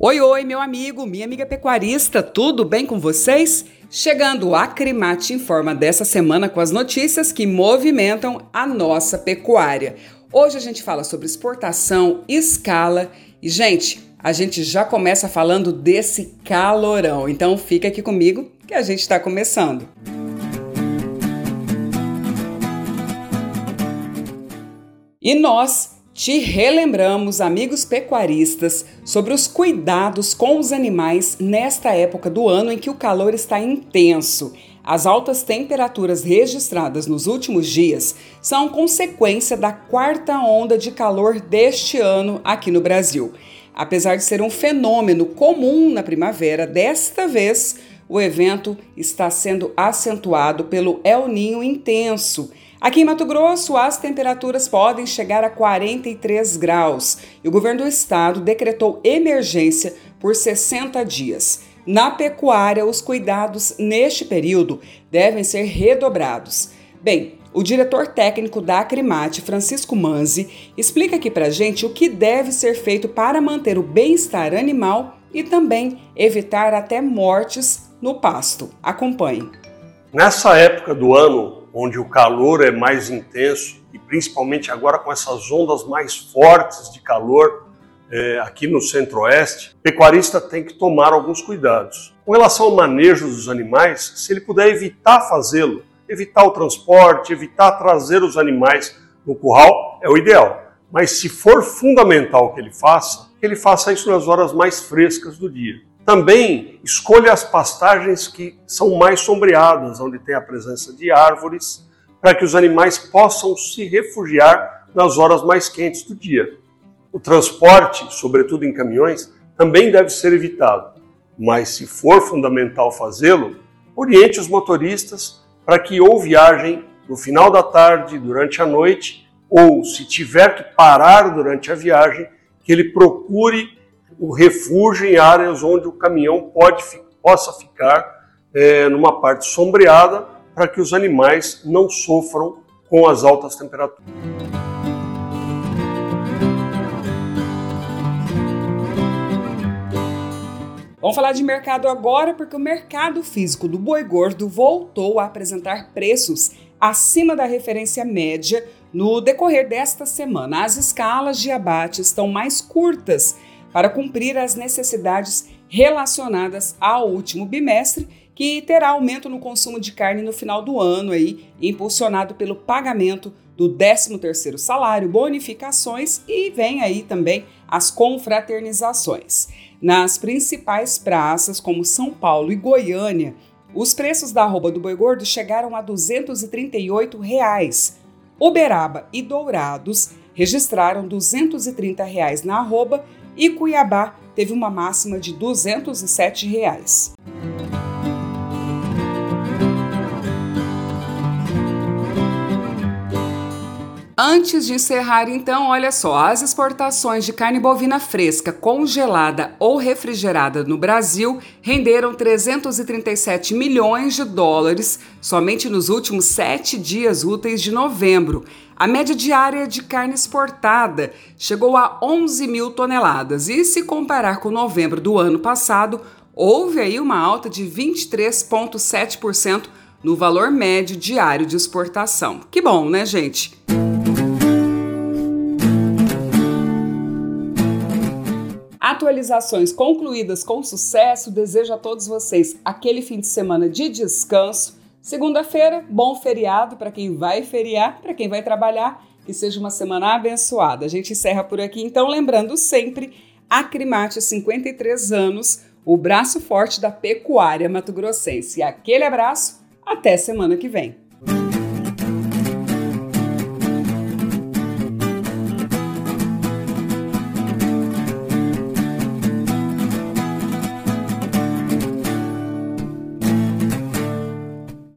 Oi, oi, meu amigo, minha amiga pecuarista, tudo bem com vocês? Chegando a Acrimate Informa dessa semana com as notícias que movimentam a nossa pecuária. Hoje a gente fala sobre exportação, escala e, gente, a gente já começa falando desse calorão. Então fica aqui comigo que a gente está começando. E nós te relembramos, amigos pecuaristas, sobre os cuidados com os animais nesta época do ano em que o calor está intenso. As altas temperaturas registradas nos últimos dias são consequência da quarta onda de calor deste ano aqui no Brasil. Apesar de ser um fenômeno comum na primavera, desta vez o evento está sendo acentuado pelo El Ninho intenso Aqui em Mato Grosso, as temperaturas podem chegar a 43 graus e o governo do estado decretou emergência por 60 dias. Na pecuária, os cuidados neste período devem ser redobrados. Bem, o diretor técnico da Acrimate, Francisco Manzi, explica aqui para gente o que deve ser feito para manter o bem-estar animal e também evitar até mortes no pasto. Acompanhe. Nessa época do ano, onde o calor é mais intenso e principalmente agora com essas ondas mais fortes de calor é, aqui no centro-oeste, o pecuarista tem que tomar alguns cuidados. Com relação ao manejo dos animais, se ele puder evitar fazê-lo, evitar o transporte, evitar trazer os animais no curral, é o ideal. Mas se for fundamental que ele faça, que ele faça isso nas horas mais frescas do dia. Também escolha as pastagens que são mais sombreadas, onde tem a presença de árvores, para que os animais possam se refugiar nas horas mais quentes do dia. O transporte, sobretudo em caminhões, também deve ser evitado, mas se for fundamental fazê-lo, oriente os motoristas para que ou viajem no final da tarde, durante a noite, ou se tiver que parar durante a viagem, que ele procure o refúgio em áreas onde o caminhão pode, possa ficar é, numa parte sombreada para que os animais não sofram com as altas temperaturas. Vamos falar de mercado agora, porque o mercado físico do boi gordo voltou a apresentar preços acima da referência média no decorrer desta semana. As escalas de abate estão mais curtas para cumprir as necessidades relacionadas ao último bimestre, que terá aumento no consumo de carne no final do ano, aí, impulsionado pelo pagamento do 13º salário, bonificações e vem aí também as confraternizações. Nas principais praças, como São Paulo e Goiânia, os preços da arroba do boi gordo chegaram a 238 reais. Uberaba e Dourados registraram 230 reais na arroba e Cuiabá teve uma máxima de 207 reais. Antes de encerrar, então, olha só: as exportações de carne bovina fresca, congelada ou refrigerada no Brasil renderam 337 milhões de dólares somente nos últimos sete dias úteis de novembro. A média diária de carne exportada chegou a 11 mil toneladas e, se comparar com novembro do ano passado, houve aí uma alta de 23,7% no valor médio diário de exportação. Que bom, né, gente? Atualizações concluídas com sucesso. Desejo a todos vocês aquele fim de semana de descanso. Segunda-feira, bom feriado para quem vai feriar, para quem vai trabalhar, que seja uma semana abençoada. A gente encerra por aqui, então, lembrando sempre, Acrimate 53 anos, o braço forte da pecuária mato-grossense. Aquele abraço, até semana que vem.